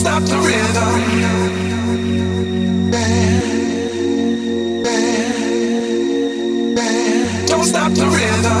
stop the rhythm. Don't stop the rhythm.